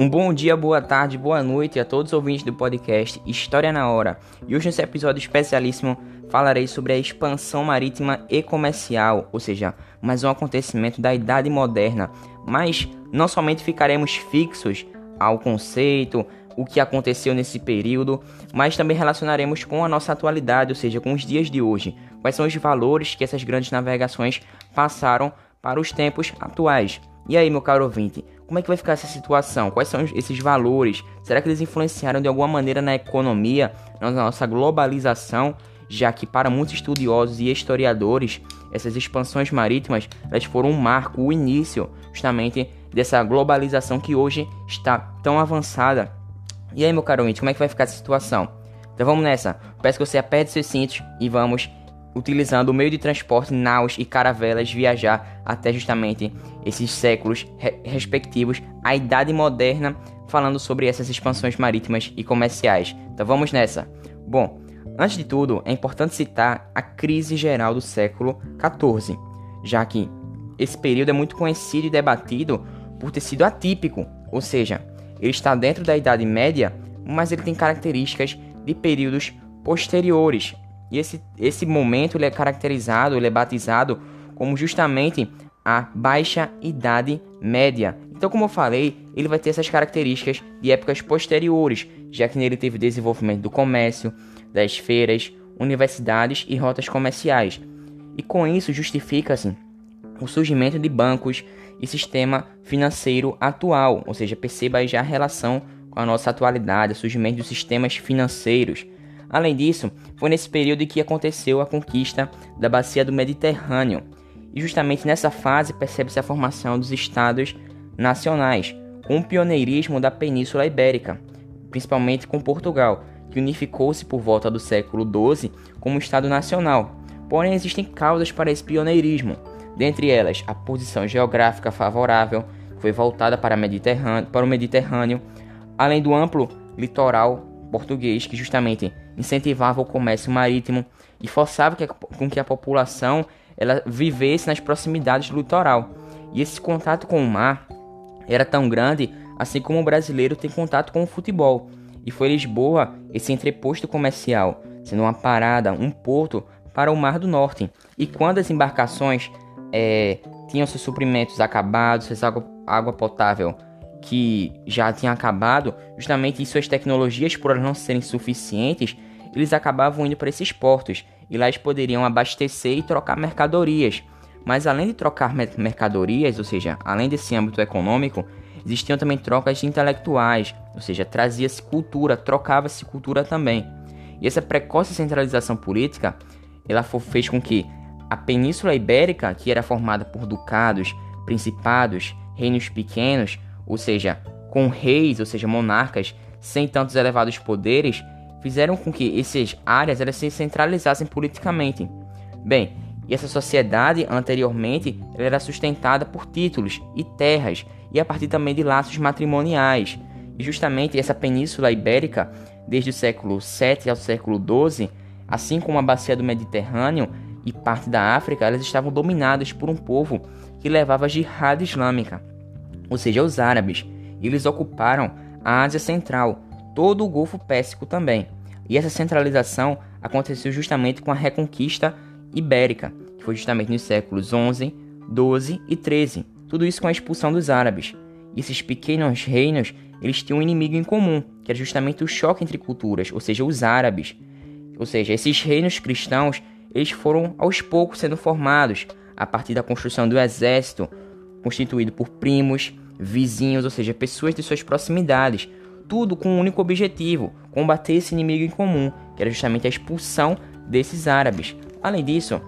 Um bom dia, boa tarde, boa noite a todos os ouvintes do podcast História na Hora. E hoje nesse episódio especialíssimo falarei sobre a expansão marítima e comercial, ou seja, mais um acontecimento da Idade Moderna. Mas não somente ficaremos fixos ao conceito, o que aconteceu nesse período, mas também relacionaremos com a nossa atualidade, ou seja, com os dias de hoje. Quais são os valores que essas grandes navegações passaram para os tempos atuais. E aí, meu caro ouvinte, como é que vai ficar essa situação? Quais são esses valores? Será que eles influenciaram de alguma maneira na economia, na nossa globalização? Já que para muitos estudiosos e historiadores, essas expansões marítimas elas foram um marco, o início justamente dessa globalização que hoje está tão avançada. E aí, meu caro ouvinte, como é que vai ficar essa situação? Então vamos nessa. Peço que você aperte seus cintos e vamos utilizando o meio de transporte naus e caravelas viajar até justamente esses séculos re respectivos à Idade Moderna, falando sobre essas expansões marítimas e comerciais. Então vamos nessa. Bom, antes de tudo, é importante citar a crise geral do século XIV, já que esse período é muito conhecido e debatido por ter sido atípico, ou seja, ele está dentro da Idade Média, mas ele tem características de períodos posteriores, e esse, esse momento ele é caracterizado, ele é batizado como justamente a Baixa Idade Média. Então, como eu falei, ele vai ter essas características de épocas posteriores, já que nele teve desenvolvimento do comércio, das feiras, universidades e rotas comerciais. E com isso justifica-se o surgimento de bancos e sistema financeiro atual, ou seja, perceba aí já a relação com a nossa atualidade, o surgimento dos sistemas financeiros. Além disso, foi nesse período que aconteceu a conquista da bacia do Mediterrâneo, e justamente nessa fase percebe-se a formação dos estados nacionais, com o pioneirismo da Península Ibérica, principalmente com Portugal, que unificou-se por volta do século XII como Estado nacional. Porém, existem causas para esse pioneirismo, dentre elas a posição geográfica favorável, que foi voltada para, para o Mediterrâneo, além do amplo litoral português, que justamente incentivava o comércio marítimo e forçava que com que a população ela vivesse nas proximidades do litoral. E esse contato com o mar era tão grande, assim como o brasileiro tem contato com o futebol. E foi Lisboa esse entreposto comercial, sendo uma parada, um porto para o Mar do Norte. E quando as embarcações é, tinham seus suprimentos acabados, sua água, potável que já tinha acabado, justamente em suas tecnologias, por não serem suficientes, eles acabavam indo para esses portos e lá eles poderiam abastecer e trocar mercadorias. Mas além de trocar mercadorias, ou seja, além desse âmbito econômico, existiam também trocas intelectuais, ou seja, trazia-se cultura, trocava-se cultura também. E essa precoce centralização política, ela fez com que a Península Ibérica, que era formada por ducados, principados, reinos pequenos, ou seja, com reis, ou seja, monarcas, sem tantos elevados poderes, fizeram com que essas áreas elas se centralizassem politicamente. Bem, e essa sociedade anteriormente era sustentada por títulos e terras e a partir também de laços matrimoniais. E justamente essa península ibérica, desde o século 7 ao século 12, assim como a bacia do Mediterrâneo e parte da África, elas estavam dominadas por um povo que levava a jihad islâmica ou seja, os árabes. Eles ocuparam a Ásia Central, todo o Golfo Pérsico também. E essa centralização aconteceu justamente com a Reconquista Ibérica, que foi justamente nos séculos 11, 12 e 13. Tudo isso com a expulsão dos árabes. E esses pequenos reinos, eles tinham um inimigo em comum, que era justamente o choque entre culturas, ou seja, os árabes. Ou seja, esses reinos cristãos, eles foram aos poucos sendo formados a partir da construção do exército, constituído por primos, vizinhos, ou seja, pessoas de suas proximidades, tudo com um único objetivo: combater esse inimigo em comum, que era justamente a expulsão desses árabes. Além disso,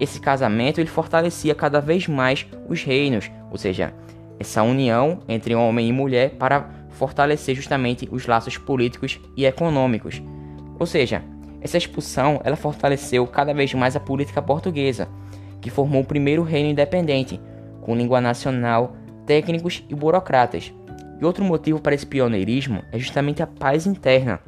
esse casamento ele fortalecia cada vez mais os reinos, ou seja, essa união entre homem e mulher para fortalecer justamente os laços políticos e econômicos. Ou seja, essa expulsão ela fortaleceu cada vez mais a política portuguesa, que formou o primeiro reino independente, com língua nacional, técnicos e burocratas. E outro motivo para esse pioneirismo é justamente a paz interna,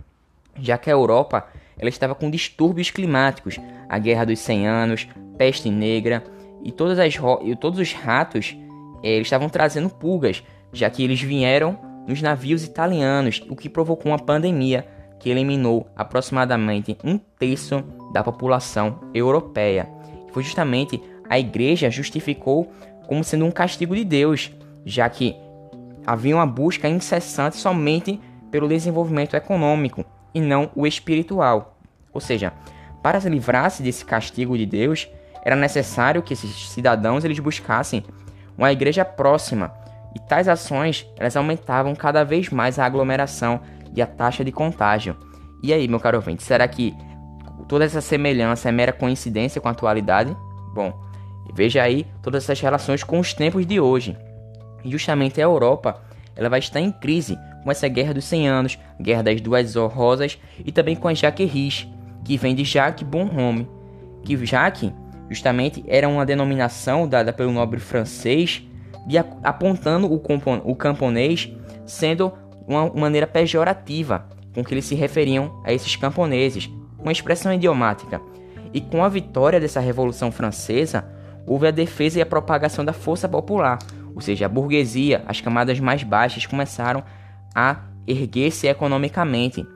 já que a Europa ela estava com distúrbios climáticos, a Guerra dos 100 Anos, peste negra e, todas as e todos os ratos eh, eles estavam trazendo pulgas, já que eles vieram nos navios italianos, o que provocou uma pandemia que eliminou aproximadamente um terço da população europeia. Foi justamente a igreja justificou como sendo um castigo de Deus, já que havia uma busca incessante somente pelo desenvolvimento econômico e não o espiritual. Ou seja, para se livrar-se desse castigo de Deus, era necessário que esses cidadãos eles buscassem uma igreja próxima, e tais ações elas aumentavam cada vez mais a aglomeração e a taxa de contágio. E aí, meu caro ouvinte, será que toda essa semelhança é mera coincidência com a atualidade? Bom, veja aí todas essas relações com os tempos de hoje. Justamente a Europa ela vai estar em crise com essa Guerra dos 100 Anos, Guerra das Duas Rosas e também com a Jacques Riche, que vem de Jacques Bonhomme, que Jacques justamente era uma denominação dada pelo nobre francês de apontando o, o camponês sendo uma maneira pejorativa com que eles se referiam a esses camponeses, uma expressão idiomática. E com a vitória dessa Revolução Francesa, houve a defesa e a propagação da força popular, ou seja, a burguesia, as camadas mais baixas começaram a erguer-se economicamente.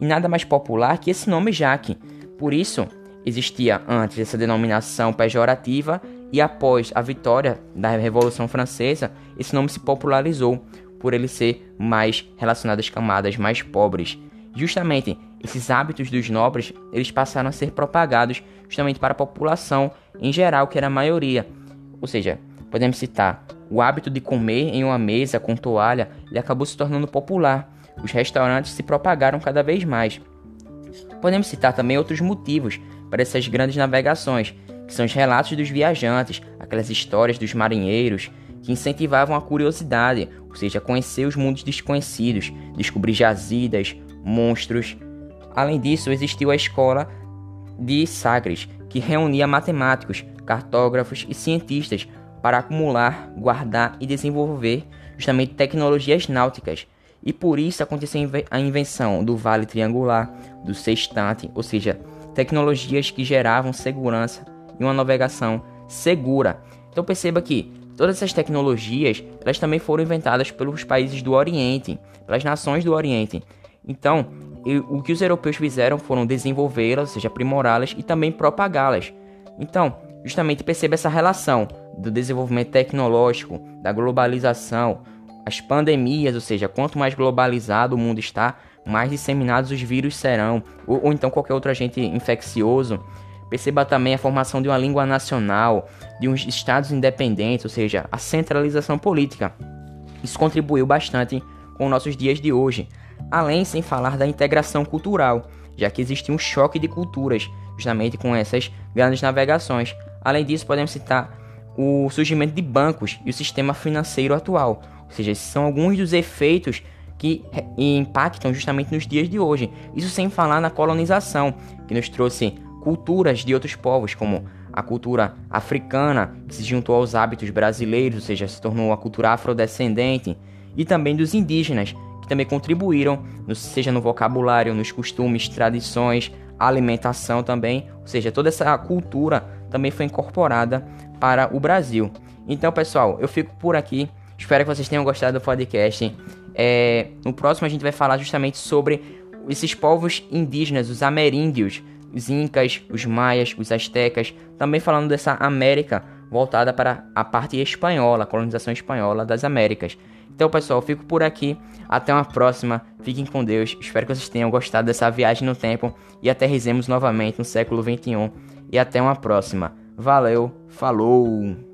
E nada mais popular que esse nome Jacques. Por isso, existia antes essa denominação pejorativa e após a vitória da Revolução Francesa, esse nome se popularizou por ele ser mais relacionado às camadas mais pobres. Justamente esses hábitos dos nobres, eles passaram a ser propagados justamente para a população em geral, que era a maioria. Ou seja, podemos citar o hábito de comer em uma mesa com toalha, ele acabou se tornando popular. Os restaurantes se propagaram cada vez mais. Podemos citar também outros motivos para essas grandes navegações, que são os relatos dos viajantes, aquelas histórias dos marinheiros que incentivavam a curiosidade, ou seja, conhecer os mundos desconhecidos, descobrir jazidas, monstros. Além disso, existiu a escola de Sagres, que reunia matemáticos, cartógrafos e cientistas para acumular, guardar e desenvolver justamente tecnologias náuticas. E por isso aconteceu a invenção do vale triangular, do sextante, ou seja, tecnologias que geravam segurança e uma navegação segura. Então perceba que todas essas tecnologias, elas também foram inventadas pelos países do Oriente, pelas nações do Oriente. Então, o que os europeus fizeram foram desenvolvê-las, ou seja, aprimorá-las e também propagá-las. Então, justamente perceba essa relação do desenvolvimento tecnológico, da globalização, as pandemias, ou seja, quanto mais globalizado o mundo está, mais disseminados os vírus serão, ou, ou então qualquer outro agente infeccioso. Perceba também a formação de uma língua nacional, de uns estados independentes, ou seja, a centralização política. Isso contribuiu bastante com nossos dias de hoje, além sem falar da integração cultural, já que existia um choque de culturas, justamente com essas grandes navegações. Além disso, podemos citar o surgimento de bancos e o sistema financeiro atual. Ou seja, esses são alguns dos efeitos que impactam justamente nos dias de hoje. Isso sem falar na colonização, que nos trouxe culturas de outros povos, como a cultura africana, que se juntou aos hábitos brasileiros, ou seja, se tornou a cultura afrodescendente, e também dos indígenas, que também contribuíram, seja no vocabulário, nos costumes, tradições, alimentação também, ou seja, toda essa cultura também foi incorporada para o Brasil. Então, pessoal, eu fico por aqui. Espero que vocês tenham gostado do podcast. É, no próximo a gente vai falar justamente sobre esses povos indígenas, os ameríndios, os incas, os maias, os astecas, também falando dessa América voltada para a parte espanhola, a colonização espanhola das Américas. Então, pessoal, fico por aqui. Até uma próxima. Fiquem com Deus. Espero que vocês tenham gostado dessa viagem no tempo e aterrizemos novamente no século 21. E até uma próxima. Valeu, falou!